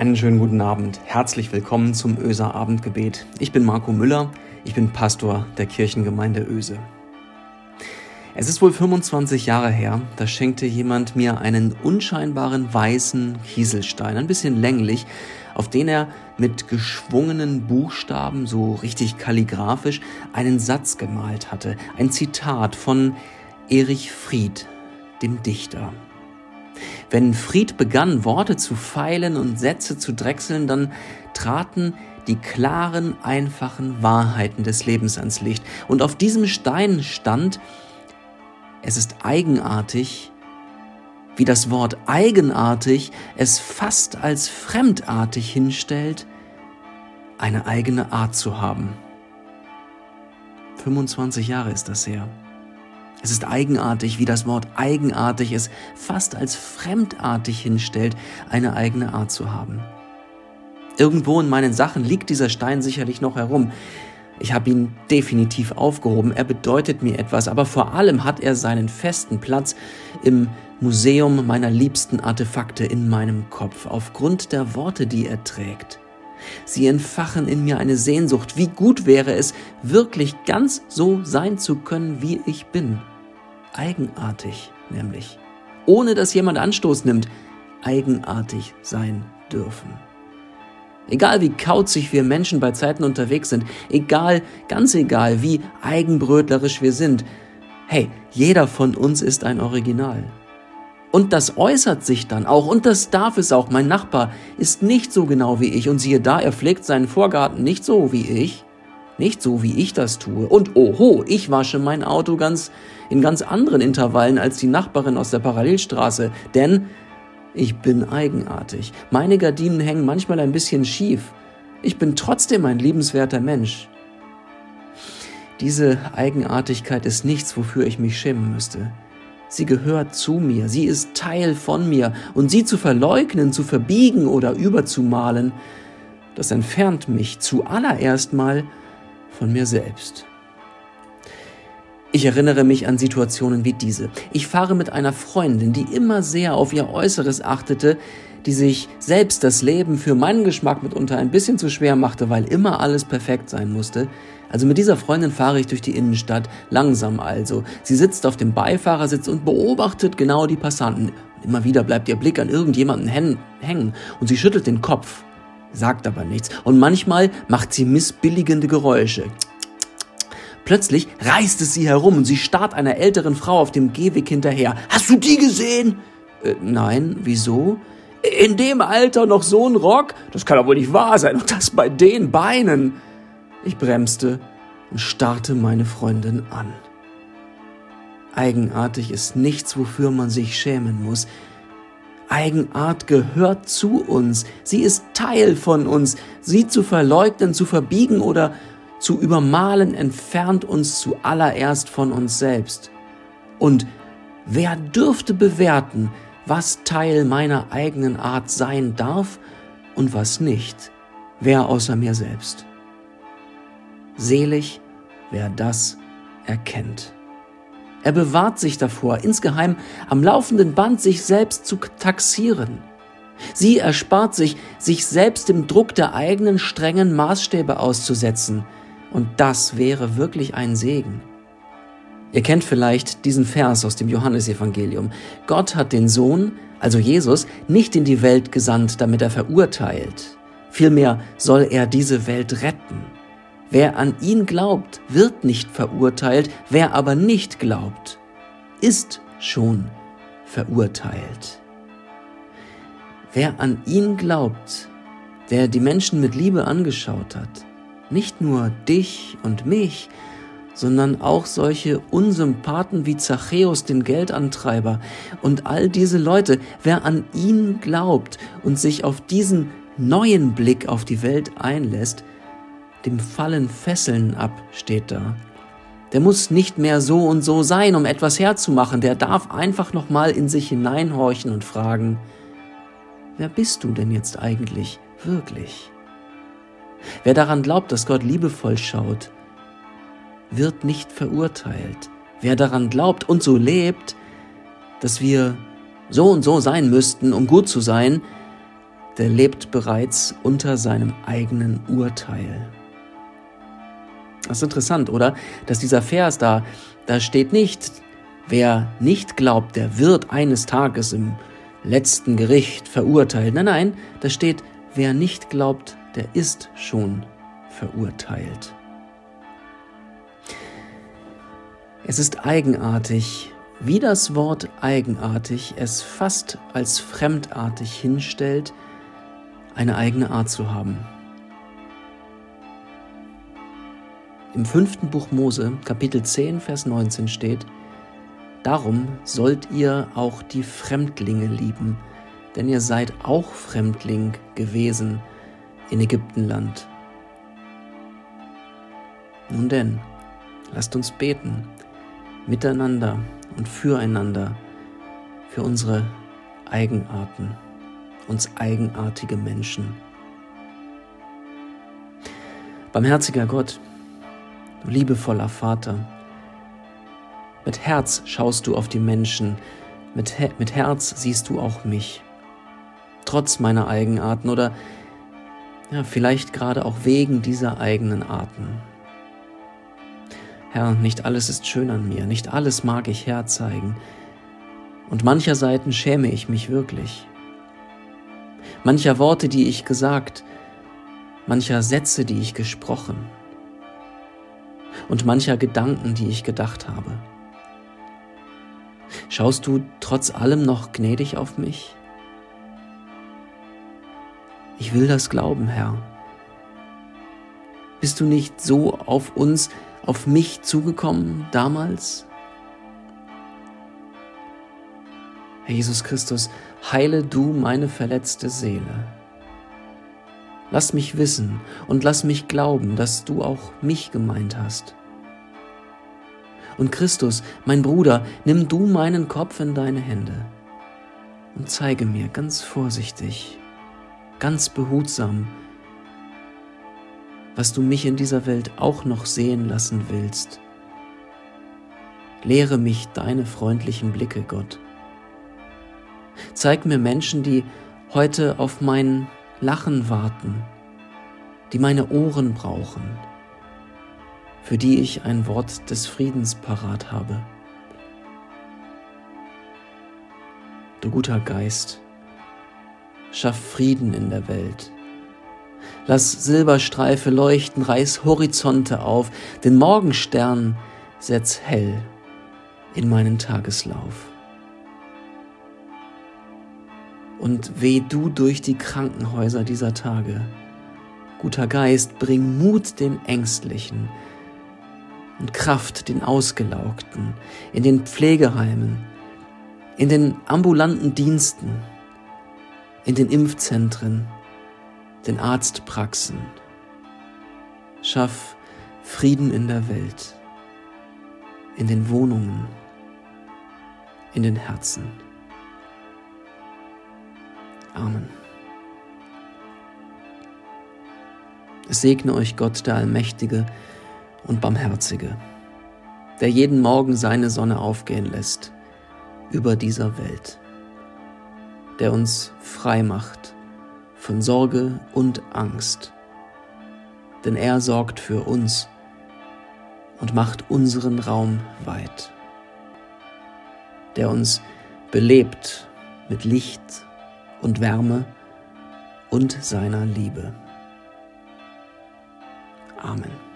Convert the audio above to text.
Einen schönen guten Abend. Herzlich willkommen zum Öser Abendgebet. Ich bin Marco Müller. Ich bin Pastor der Kirchengemeinde Öse. Es ist wohl 25 Jahre her, da schenkte jemand mir einen unscheinbaren weißen Kieselstein, ein bisschen länglich, auf den er mit geschwungenen Buchstaben, so richtig kalligrafisch, einen Satz gemalt hatte. Ein Zitat von Erich Fried, dem Dichter. Wenn Fried begann, Worte zu feilen und Sätze zu drechseln, dann traten die klaren, einfachen Wahrheiten des Lebens ans Licht. Und auf diesem Stein stand, es ist eigenartig, wie das Wort eigenartig es fast als fremdartig hinstellt, eine eigene Art zu haben. 25 Jahre ist das her. Es ist eigenartig, wie das Wort eigenartig es fast als fremdartig hinstellt, eine eigene Art zu haben. Irgendwo in meinen Sachen liegt dieser Stein sicherlich noch herum. Ich habe ihn definitiv aufgehoben, er bedeutet mir etwas, aber vor allem hat er seinen festen Platz im Museum meiner liebsten Artefakte in meinem Kopf, aufgrund der Worte, die er trägt. Sie entfachen in mir eine Sehnsucht. Wie gut wäre es, wirklich ganz so sein zu können, wie ich bin. Eigenartig nämlich. Ohne dass jemand Anstoß nimmt, eigenartig sein dürfen. Egal wie kauzig wir Menschen bei Zeiten unterwegs sind, egal, ganz egal, wie eigenbrötlerisch wir sind, hey, jeder von uns ist ein Original. Und das äußert sich dann auch, und das darf es auch. Mein Nachbar ist nicht so genau wie ich, und siehe da, er pflegt seinen Vorgarten nicht so wie ich, nicht so wie ich das tue. Und oho, ich wasche mein Auto ganz in ganz anderen Intervallen als die Nachbarin aus der Parallelstraße, denn ich bin eigenartig. Meine Gardinen hängen manchmal ein bisschen schief. Ich bin trotzdem ein liebenswerter Mensch. Diese Eigenartigkeit ist nichts, wofür ich mich schämen müsste. Sie gehört zu mir, sie ist Teil von mir, und sie zu verleugnen, zu verbiegen oder überzumalen, das entfernt mich zuallererst mal von mir selbst. Ich erinnere mich an Situationen wie diese. Ich fahre mit einer Freundin, die immer sehr auf ihr Äußeres achtete, die sich selbst das Leben für meinen Geschmack mitunter ein bisschen zu schwer machte, weil immer alles perfekt sein musste. Also mit dieser Freundin fahre ich durch die Innenstadt, langsam also. Sie sitzt auf dem Beifahrersitz und beobachtet genau die Passanten. Immer wieder bleibt ihr Blick an irgendjemanden hängen und sie schüttelt den Kopf, sagt aber nichts. Und manchmal macht sie missbilligende Geräusche. Plötzlich reißt es sie herum und sie starrt einer älteren Frau auf dem Gehweg hinterher. Hast du die gesehen? Äh, nein, wieso? In dem Alter noch so ein Rock? Das kann doch wohl nicht wahr sein. Und das bei den Beinen. Ich bremste und starrte meine Freundin an. Eigenartig ist nichts, wofür man sich schämen muss. Eigenart gehört zu uns. Sie ist Teil von uns. Sie zu verleugnen, zu verbiegen oder zu übermalen entfernt uns zuallererst von uns selbst. Und wer dürfte bewerten, was Teil meiner eigenen Art sein darf und was nicht? Wer außer mir selbst? Selig, wer das erkennt. Er bewahrt sich davor, insgeheim am laufenden Band sich selbst zu taxieren. Sie erspart sich, sich selbst dem Druck der eigenen strengen Maßstäbe auszusetzen – und das wäre wirklich ein Segen. Ihr kennt vielleicht diesen Vers aus dem Johannesevangelium. Gott hat den Sohn, also Jesus, nicht in die Welt gesandt, damit er verurteilt. Vielmehr soll er diese Welt retten. Wer an ihn glaubt, wird nicht verurteilt, wer aber nicht glaubt, ist schon verurteilt. Wer an ihn glaubt, der die Menschen mit Liebe angeschaut hat, nicht nur dich und mich, sondern auch solche Unsympathen wie Zachäus, den Geldantreiber und all diese Leute. Wer an ihn glaubt und sich auf diesen neuen Blick auf die Welt einlässt, dem fallen Fesseln ab, steht da. Der muss nicht mehr so und so sein, um etwas herzumachen. Der darf einfach nochmal in sich hineinhorchen und fragen, wer bist du denn jetzt eigentlich wirklich? Wer daran glaubt, dass Gott liebevoll schaut, wird nicht verurteilt. Wer daran glaubt und so lebt, dass wir so und so sein müssten, um gut zu sein, der lebt bereits unter seinem eigenen Urteil. Das ist interessant, oder? Dass dieser Vers da, da steht nicht, wer nicht glaubt, der wird eines Tages im letzten Gericht verurteilt. Nein, nein, da steht, wer nicht glaubt, der ist schon verurteilt. Es ist eigenartig, wie das Wort eigenartig es fast als fremdartig hinstellt, eine eigene Art zu haben. Im fünften Buch Mose, Kapitel 10, Vers 19 steht, Darum sollt ihr auch die Fremdlinge lieben, denn ihr seid auch Fremdling gewesen in Ägyptenland. Nun denn, lasst uns beten, miteinander und füreinander, für unsere Eigenarten, uns eigenartige Menschen. Barmherziger Gott, du liebevoller Vater, mit Herz schaust du auf die Menschen, mit, He mit Herz siehst du auch mich. Trotz meiner Eigenarten oder ja, vielleicht gerade auch wegen dieser eigenen Arten. Herr, nicht alles ist schön an mir, nicht alles mag ich herzeigen, und mancher Seiten schäme ich mich wirklich. Mancher Worte, die ich gesagt, mancher Sätze, die ich gesprochen, und mancher Gedanken, die ich gedacht habe. Schaust du trotz allem noch gnädig auf mich? Ich will das glauben, Herr. Bist du nicht so auf uns, auf mich zugekommen damals? Herr Jesus Christus, heile du meine verletzte Seele. Lass mich wissen und lass mich glauben, dass du auch mich gemeint hast. Und Christus, mein Bruder, nimm du meinen Kopf in deine Hände und zeige mir ganz vorsichtig, ganz behutsam, was du mich in dieser Welt auch noch sehen lassen willst. Lehre mich deine freundlichen Blicke, Gott. Zeig mir Menschen, die heute auf mein Lachen warten, die meine Ohren brauchen, für die ich ein Wort des Friedens parat habe. Du guter Geist, schaff Frieden in der Welt. Lass Silberstreife leuchten, reiß Horizonte auf, den Morgenstern setz hell in meinen Tageslauf. Und weh du durch die Krankenhäuser dieser Tage. Guter Geist, bring Mut den Ängstlichen, und Kraft den Ausgelaugten, in den Pflegeheimen, in den ambulanten Diensten, in den Impfzentren, den Arztpraxen. Schaff Frieden in der Welt, in den Wohnungen, in den Herzen. Amen. Es segne euch Gott, der Allmächtige, und Barmherzige, der jeden Morgen seine Sonne aufgehen lässt über dieser Welt, der uns frei macht von Sorge und Angst, denn er sorgt für uns und macht unseren Raum weit, der uns belebt mit Licht und Wärme und seiner Liebe. Amen.